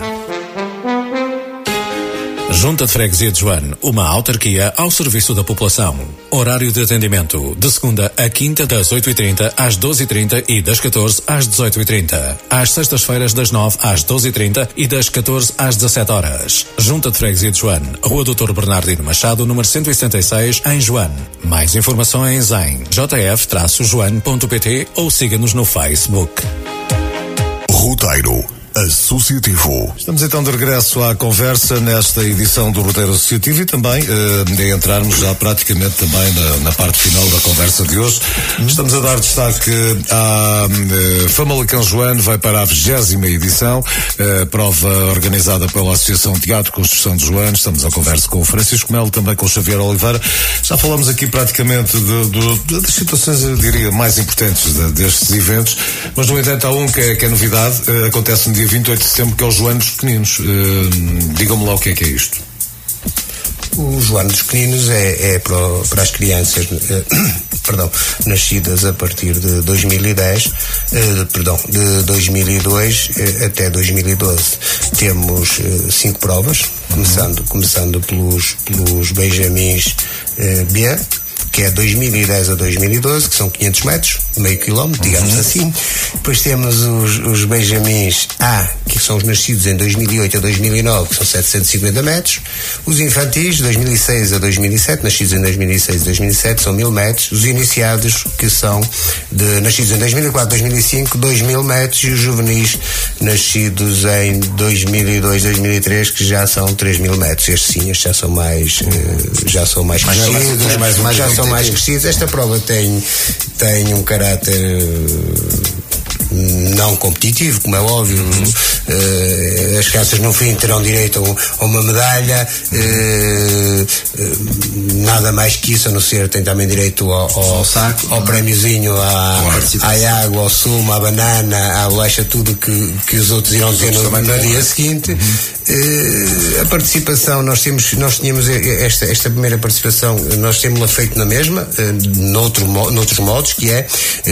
Junta de Freguesia de Joane, uma autarquia ao serviço da população. Horário de atendimento, de segunda a quinta das 8h30 às 12h30 e das 14 às 18h30. Às sextas-feiras das 9 às 12h30 e das 14 às 17 horas. Junta de Freguesia de Joane, Rua Doutor Bernardino Machado, número 176, em Joane. Mais informações em jf-joane.pt ou siga-nos no Facebook. Roteiro Associativo. Estamos então de regresso à conversa nesta edição do Roteiro Associativo e também eh, de entrarmos já praticamente também na, na, parte final da conversa de hoje. Estamos a dar destaque à eh, Famalicão Joano, vai para a vigésima edição, eh, prova organizada pela Associação Teatro Construção de Joano. Estamos a conversa com o Francisco Melo, também com o Xavier Oliveira. Já falamos aqui praticamente de, de, das situações, eu diria, mais importantes de, destes eventos, mas no entanto há um que é, que é novidade, eh, acontece no dia 28 de setembro, que é o Joano dos Pequeninos. Uh, Digam-me lá o que é que é isto. O Joano dos Pequeninos é, é para, para, as crianças eh, perdão, nascidas a partir de 2010, eh, perdão, de 2002 eh, até 2012. Temos eh, cinco provas, começando, começando pelos, pelos Benjamins eh, B, que é 2010 a 2012, que são 500 metros, meio quilómetro, digamos uhum. assim. Depois temos os, os Benjamins A, que são os nascidos em 2008 a 2009, que são 750 metros. Os infantis, 2006 a 2007, nascidos em 2006 a 2007, são 1000 metros. Os iniciados, que são de, nascidos em 2004 a 2005, 2000 metros. E os juvenis, nascidos em 2002 2003, que já são 3000 metros. Estes sim, estes já são mais, uh, já são mais, mais crescidos, mais, mais, mais, já são mais crescidos. Esta prova tem, tem um caráter não competitivo, como é óbvio. Uhum. Uh, as crianças no fim terão direito a uma medalha, uh, uh, nada mais que isso, a não ser tem também direito ao, ao, saco, ao prémiozinho, à, à água, ao sumo, à banana, à bolacha, tudo que, que os outros irão ter no, no dia seguinte. Uhum. a participação, nós temos, nós tínhamos esta, esta primeira participação, nós temos-la feito na mesma, noutro, noutros modos, que é,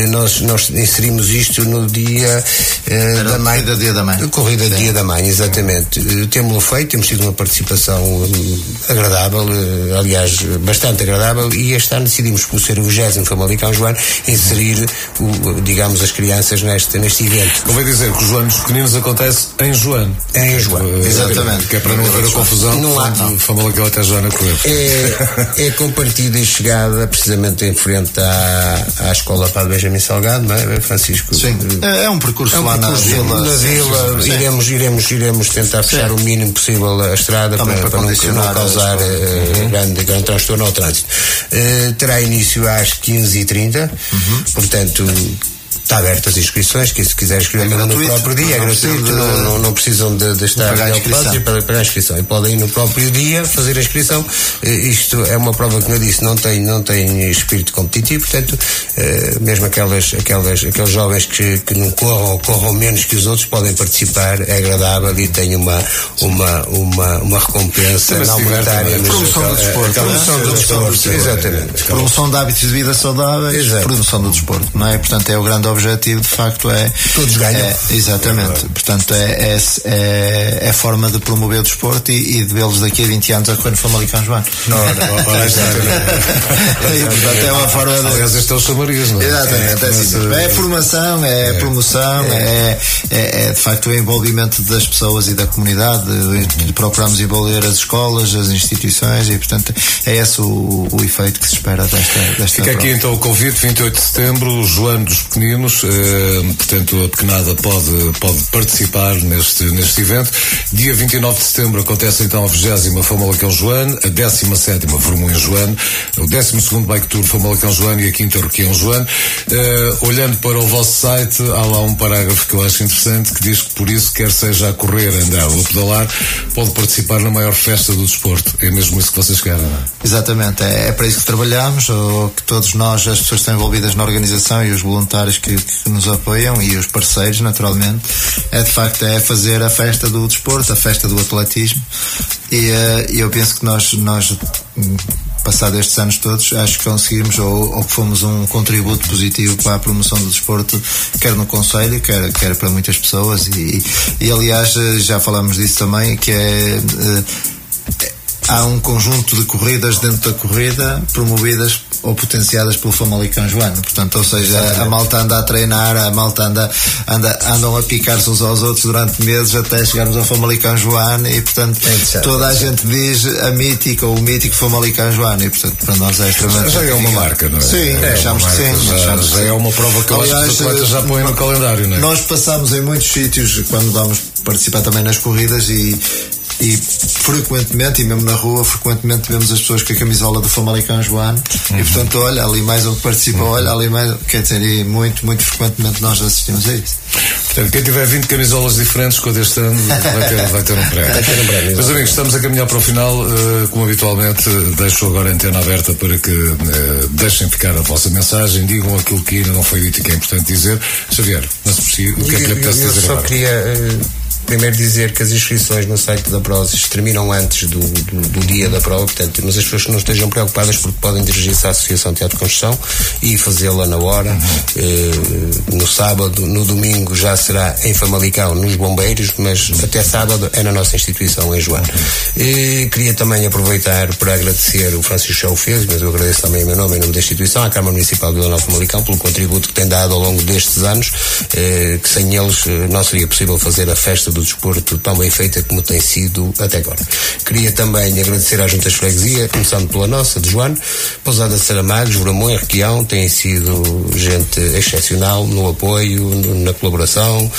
nós, nós inserimos isto no dia uh, da mãe. Corrida dia da mãe. Corrida Sim. dia da mãe, exatamente. Uh, temos-lo feito, temos tido uma participação um, agradável. Uh, aliás, bastante agradável e este ano decidimos, por ser o 20 Famalicão Joano, inserir, o, digamos, as crianças neste, neste evento. Convém dizer que o Joano dos Pequeninos acontece em Joano. É em Joano, exatamente. Que é para não haver a confusão. Não há. Famalicão até Joana Coelho. É, é com partida e chegada, precisamente em frente à, à Escola Padre Benjamin Salgado, não é, Francisco? Sim, é, é um percurso É um lá percurso na vila. na vila, Sim. iremos, iremos, iremos tentar fechar o mínimo possível a estrada Também para, para para não, não causar as- eh, grande, grande transtorno ao trânsito. Eh, terá início às 15h30, Uhum. portanto. Está abertas as inscrições, que se quiser escrever É mesmo no próprio dia, é não gratuito, precisam de- não, não, não precisam de, de estar preocupados inscrição. para pagar a inscrição. E podem ir no próprio dia fazer a inscrição. Eh, Isto é uma prova, como eu disse, não tem, não tem espírito competitivo, portanto, eh, mesmo aquelas, aquelas, aqueles jovens que, que não corram ou corram menos que os outros podem participar, é agradável e tem uma, uma, uma, uma recompensa Também não monetária. Promoção do desporto? Promoção do desporto, exatamente. Promoção de hábitos de vida saudáveis, Exato. promoção do desporto, não é? Portanto, é o grande objetivo, de facto, é. Todos ganham. é- exatamente. Portanto, é, é, é, é a forma de promover o desporto e, e de vê-los daqui a 20 anos a correr no Famalicão João. Está. E, portanto, é uma forma de. Aliás, este é o chamariz, não é? Exatamente, é, assim, é formação, é, promoção, é, é, é, de facto o envolvimento das pessoas e da comunidade. Procuramos envolver as escolas, as instituições e, portanto, é esse o, o efeito que se espera desta, desta Fica aqui prova. então o convite, 28 de setembro, Joano dos Pequeninos, eh, portanto a pequenada pode, pode participar neste, neste evento. Dia 29 de setembro acontece então a 20 Famalicão Joano, a 17 Vermunha Joano, o 12 Bike Tour Famalicão Joano e a 5 Roquião Joano. Eh, olhando para o vosso site, há lá um parágrafo que eu acho interessante que diz que por isso, quer seja a correr, andar ou a pedalar, pode participar na maior festa do desporto. É mesmo isso que vocês querem, não é? Exatamente, é, é para isso que trabalhamos, ou que todos nós, as pessoas que estão envolvidas na organização e os voluntários que, que nos apoiam e os parceiros, naturalmente, é de facto é fazer a festa do desporto, a festa do atletismo. E e eu penso que nós, nós passado estes anos todos, acho que conseguimos ou, ou que fomos um contributo positivo para a promoção do desporto, quer no Conselho, quer, quer para muitas pessoas. E, e aliás já falamos disso também, que é eh, há um conjunto de corridas dentro da corrida promovidas ou potenciadas pelo Famalicão Joano. Portanto, ou seja, a malta anda a treinar, a malta anda, anda andam a picar-se uns aos outros durante meses até chegarmos ao Famalicão Joano e, portanto, É toda a gente diz a mítica ou o mítico Famalicão Joano e, portanto, para nós é extremamente Já é uma marca, não é? Sim, é achamos que sim. Já, achamos que já sim. é uma prova que que os atletas já põem no calendário, não é? Nós passamos em muitos sítios quando vamos participar também nas corridas e, e frequentemente, e mesmo na rua, frequentemente vemos as pessoas com a camisola do Famalicão Joano Uhum. e portanto, olha, ali mais um que participa, olha, ali mais, quer dizer, e muito, muito frequentemente nós assistimos a isso. Portanto, quem tiver 20 camisolas diferentes com a deste ano vai ter, vai ter um prémio. Vai ter um prémio, Meus amigos, estamos a caminhar para o final. eh, como habitualmente, deixo agora a antena aberta para que eh, deixem ficar a vossa mensagem, digam aquilo que ainda não foi dito e que é importante dizer. Xavier, não se percebe, o que é que lhe apetece eu, eu dizer só agora? queria eh, primeiro dizer que as inscrições no site da Prozis terminam antes do, do, do dia da prova, portanto, mas as pessoas que não estejam preocupadas porque podem dirigir-se à Associação Teatro Construção e fazê-la na hora. Eh, no sábado, no domingo já será em Famalicão, nos Bombeiros, mas até sábado é na nossa instituição, em João. Eh, queria também aproveitar para agradecer o Francisco Chau mas eu agradeço também em meu nome, em nome da instituição, à Câmara Municipal de de Famalicão, pelo contributo que tem dado ao longo destes anos, eh, que sem eles eh, não seria possível fazer a festa do desporto tão bem feita como tem sido até agora. Queria também agradecer às juntas de freguesia, começando pela nossa, de Joano, Pousada de Saramagos, Bramão e Requião, têm sido gente excepcional no apoio, no- na colaboração,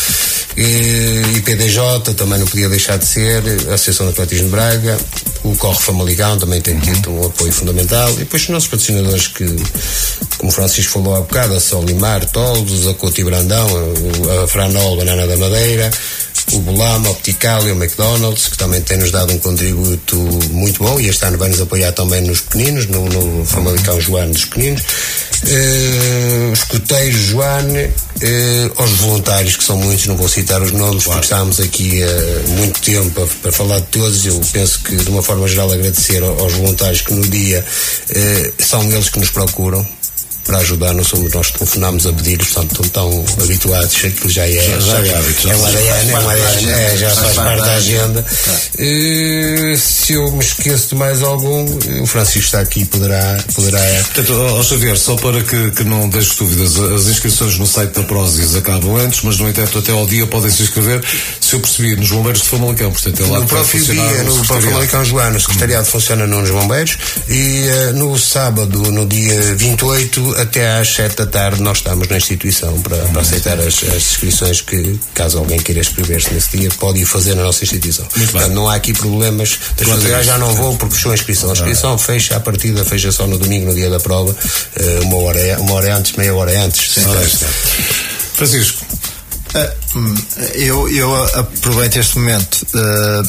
e, e PDJ também não podia deixar de ser, a Associação de Atletismo de Braga, o Corre Famalicão também tem tido um apoio fundamental, e depois os nossos patrocinadores que, como Francisco falou há bocado, a Solimar, Toldos, a Couto e Brandão, a, a Franol, Banana da Madeira, o Bolama, Optical e o McDonald's, que também tem-nos dado um contributo muito bom e este ano vai-nos apoiar também nos pequeninos, no, no Famalicão Joano dos pequeninos. Eh, os coteiros Joane, eh, aos voluntários, que são muitos, não vou citar os nomes, porque estávamos aqui há muito tempo para, para falar de todos. Eu penso que, de uma forma geral, agradecer ao- aos voluntários que no dia eh, são eles que nos procuram para ajudar, não somos nós que telefonamos a pedir, portanto, estão tão habituados, que já é. Já, já é hábito, já é um faz ADN, é um parte da ADN, agenda. é, já faz parte da agenda. Eh, se eu me esqueço de mais algum, o Francisco está aqui, poderá. poderá Portanto, ó, Xavier, só para que, que não deixes dúvidas, as inscrições no site da Prozis acabam antes, mas no entanto até ao dia podem se inscrever, se eu percebi, nos bombeiros de Famalicão, portanto é lá no que próprio dia, no próprio secretariado. Malicão Joano, o secretariado funciona nos bombeiros e eh, no sábado, no dia 28, até às 7 da tarde, nós estamos na instituição para, para aceitar as, as inscrições que, caso alguém queira inscrever-se nesse dia, pode ir fazer na nossa instituição. Portanto, não há aqui problemas a dizer, ah, já não vou porque fechou a inscrição. A inscrição fecha a partida, fecha só no domingo, no dia da prova, eh, uma, hora, uma hora antes, meia hora antes. Ora, aí está. Francisco, Ah, hum, Eu, eu aproveito este momento, eh,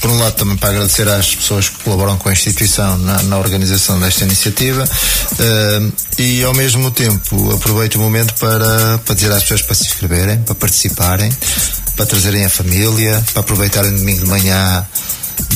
por um lado, também para agradecer às pessoas que colaboram com a instituição na, na organização desta iniciativa eh, e, ao mesmo tempo, aproveito o momento para, para dizer às pessoas para se inscreverem, para participarem, para trazerem a família, para aproveitarem domingo de manhã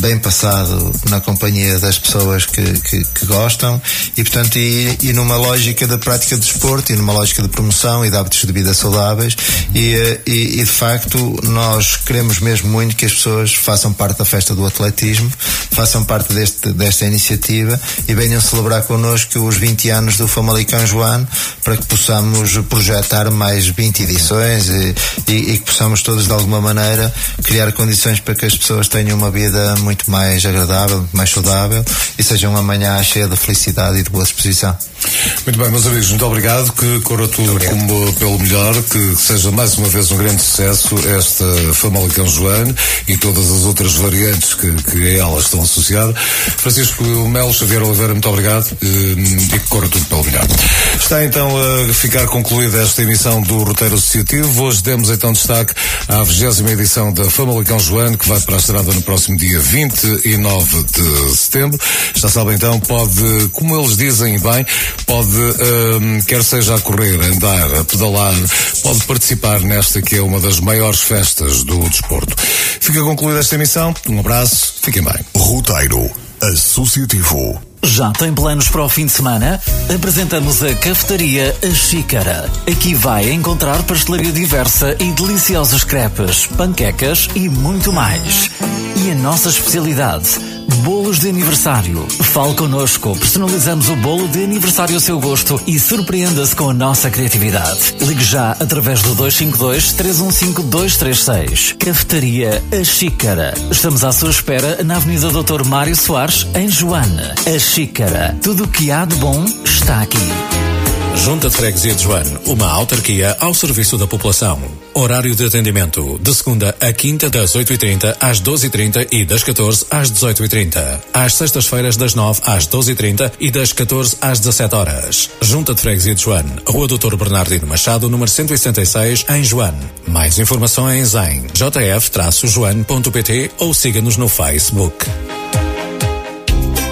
bem passado na companhia das pessoas que, que, que gostam. E portanto e, e numa lógica da prática de desporto e numa lógica de promoção e de hábitos de vida saudáveis e, eh, e, e, de facto nós queremos mesmo muito que as pessoas façam parte da festa do atletismo façam parte deste, desta iniciativa e venham celebrar connosco os 20 anos do Famalicão Joano para que possamos projetar mais 20 edições e, e, que possamos todos de alguma maneira criar condições para que as pessoas tenham uma vida muito mais agradável, muito mais saudável e seja uma manhã cheia de felicidade e de boa disposição. Muito bem, meus amigos, muito obrigado. Que corra tudo como pelo melhor, que seja mais uma vez um grande sucesso esta Famalicão Joane e todas as outras variantes que, que a elas estão associadas. Francisco Melo Xavier Oliveira, muito obrigado eh, e que corra tudo pelo melhor. Está então a ficar concluída esta emissão do Roteiro Associativo. Hoje demos então destaque à 20 edição da Famalicão Joane, que vai para a estrada no próximo dia 29 de setembro. Já sabem então, pode, como eles dizem bem, pode, hum, quer seja a correr, a andar, a pedalar, pode participar nesta que é uma das maiores festas do desporto. Fica concluída esta emissão. Um abraço, fiquem bem. Roteiro Associativo. Já tem planos para o fim de semana? Apresentamos a Cafetaria A Xícara. Aqui vai encontrar pastelaria diversa e deliciosos crepes, panquecas e muito mais. Nossa especialidade, bolos de aniversário. Fale connosco, personalizamos o bolo de aniversário ao seu gosto e surpreenda-se com a nossa criatividade. Ligue já através do 252 315 236. Cafetaria A Xícara. Estamos à sua espera na Avenida Doutor Mário Soares, em Joana. A Xícara. Tudo o que há de bom está aqui. Junta de Freguesia de Joane, uma autarquia ao serviço da população. Horário de atendimento, de segunda a quinta, das 8h30 às 12h30 e das 14 às 18h30. Às sextas-feiras, das 9 às 12h30 e das 14 às 17 horas. Junta de Freguesia de Joane, Rua Doutor Bernardino Machado, número 166, em Joane. Mais informações em jf-joane.pt ou siga-nos no Facebook.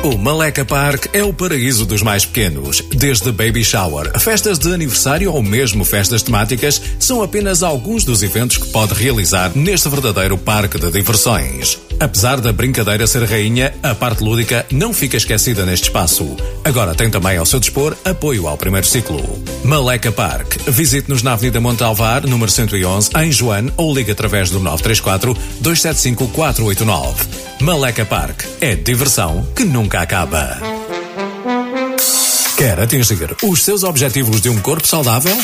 O Maleca Park é o paraíso dos mais pequenos. Desde baby shower, festas de aniversário ou mesmo festas temáticas, são apenas alguns dos eventos que pode realizar neste verdadeiro parque de diversões. Apesar da brincadeira ser rainha, a parte lúdica não fica esquecida neste espaço. Agora tem também ao seu dispor apoio ao primeiro ciclo. Maleca Park. Visite-nos na Avenida Montalvar, número 111, em Joane, ou ligue através do 934 275 489. Maleca Park. É diversão que nunca acaba. Quer atingir os seus objetivos de um corpo saudável?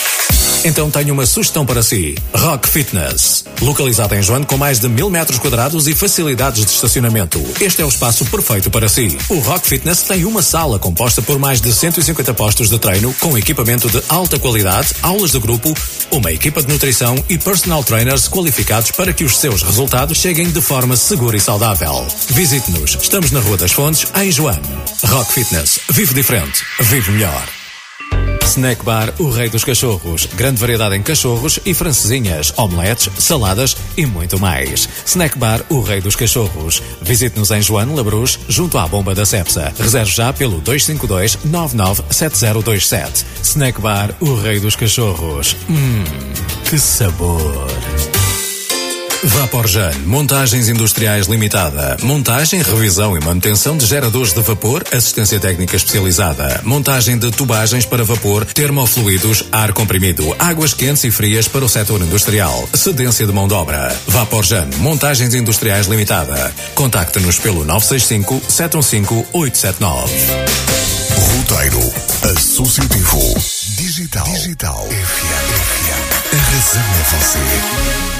Então tenho uma sugestão para si. Rock Fitness. Localizado em Joane com mais de mil metros quadrados e facilidades de estacionamento. Este é o espaço perfeito para si. O Rock Fitness tem uma sala composta por mais de 150 postos de treino com equipamento de alta qualidade, aulas de grupo, uma equipa de nutrição e personal trainers qualificados para que os seus resultados cheguem de forma segura e saudável. Visite-nos. Estamos na Rua das Fontes, em Joane. Rock Fitness. Vive diferente. Vive melhor. Snack Bar O Rei dos Cachorros. Grande variedade em cachorros e francesinhas, omeletes, saladas e muito mais. Snack Bar O Rei dos Cachorros. Visite-nos em Joane Labruz, junto à bomba da Cepsa. Reserve já pelo 252-997027. Snack Bar O Rei dos Cachorros. Hum, que sabor! Vaporjan, Montagens Industriais Limitada. Montagem, revisão e manutenção de geradores de vapor, assistência técnica especializada. Montagem de tubagens para vapor, termofluidos, ar comprimido, águas quentes e frias para o setor industrial. Cedência de mão de obra. Vaporjan, Montagens Industriais Limitada. Contacte-nos pelo 965 715 879. Roteiro Associativo Digital Digital FM. FM. A razão é você.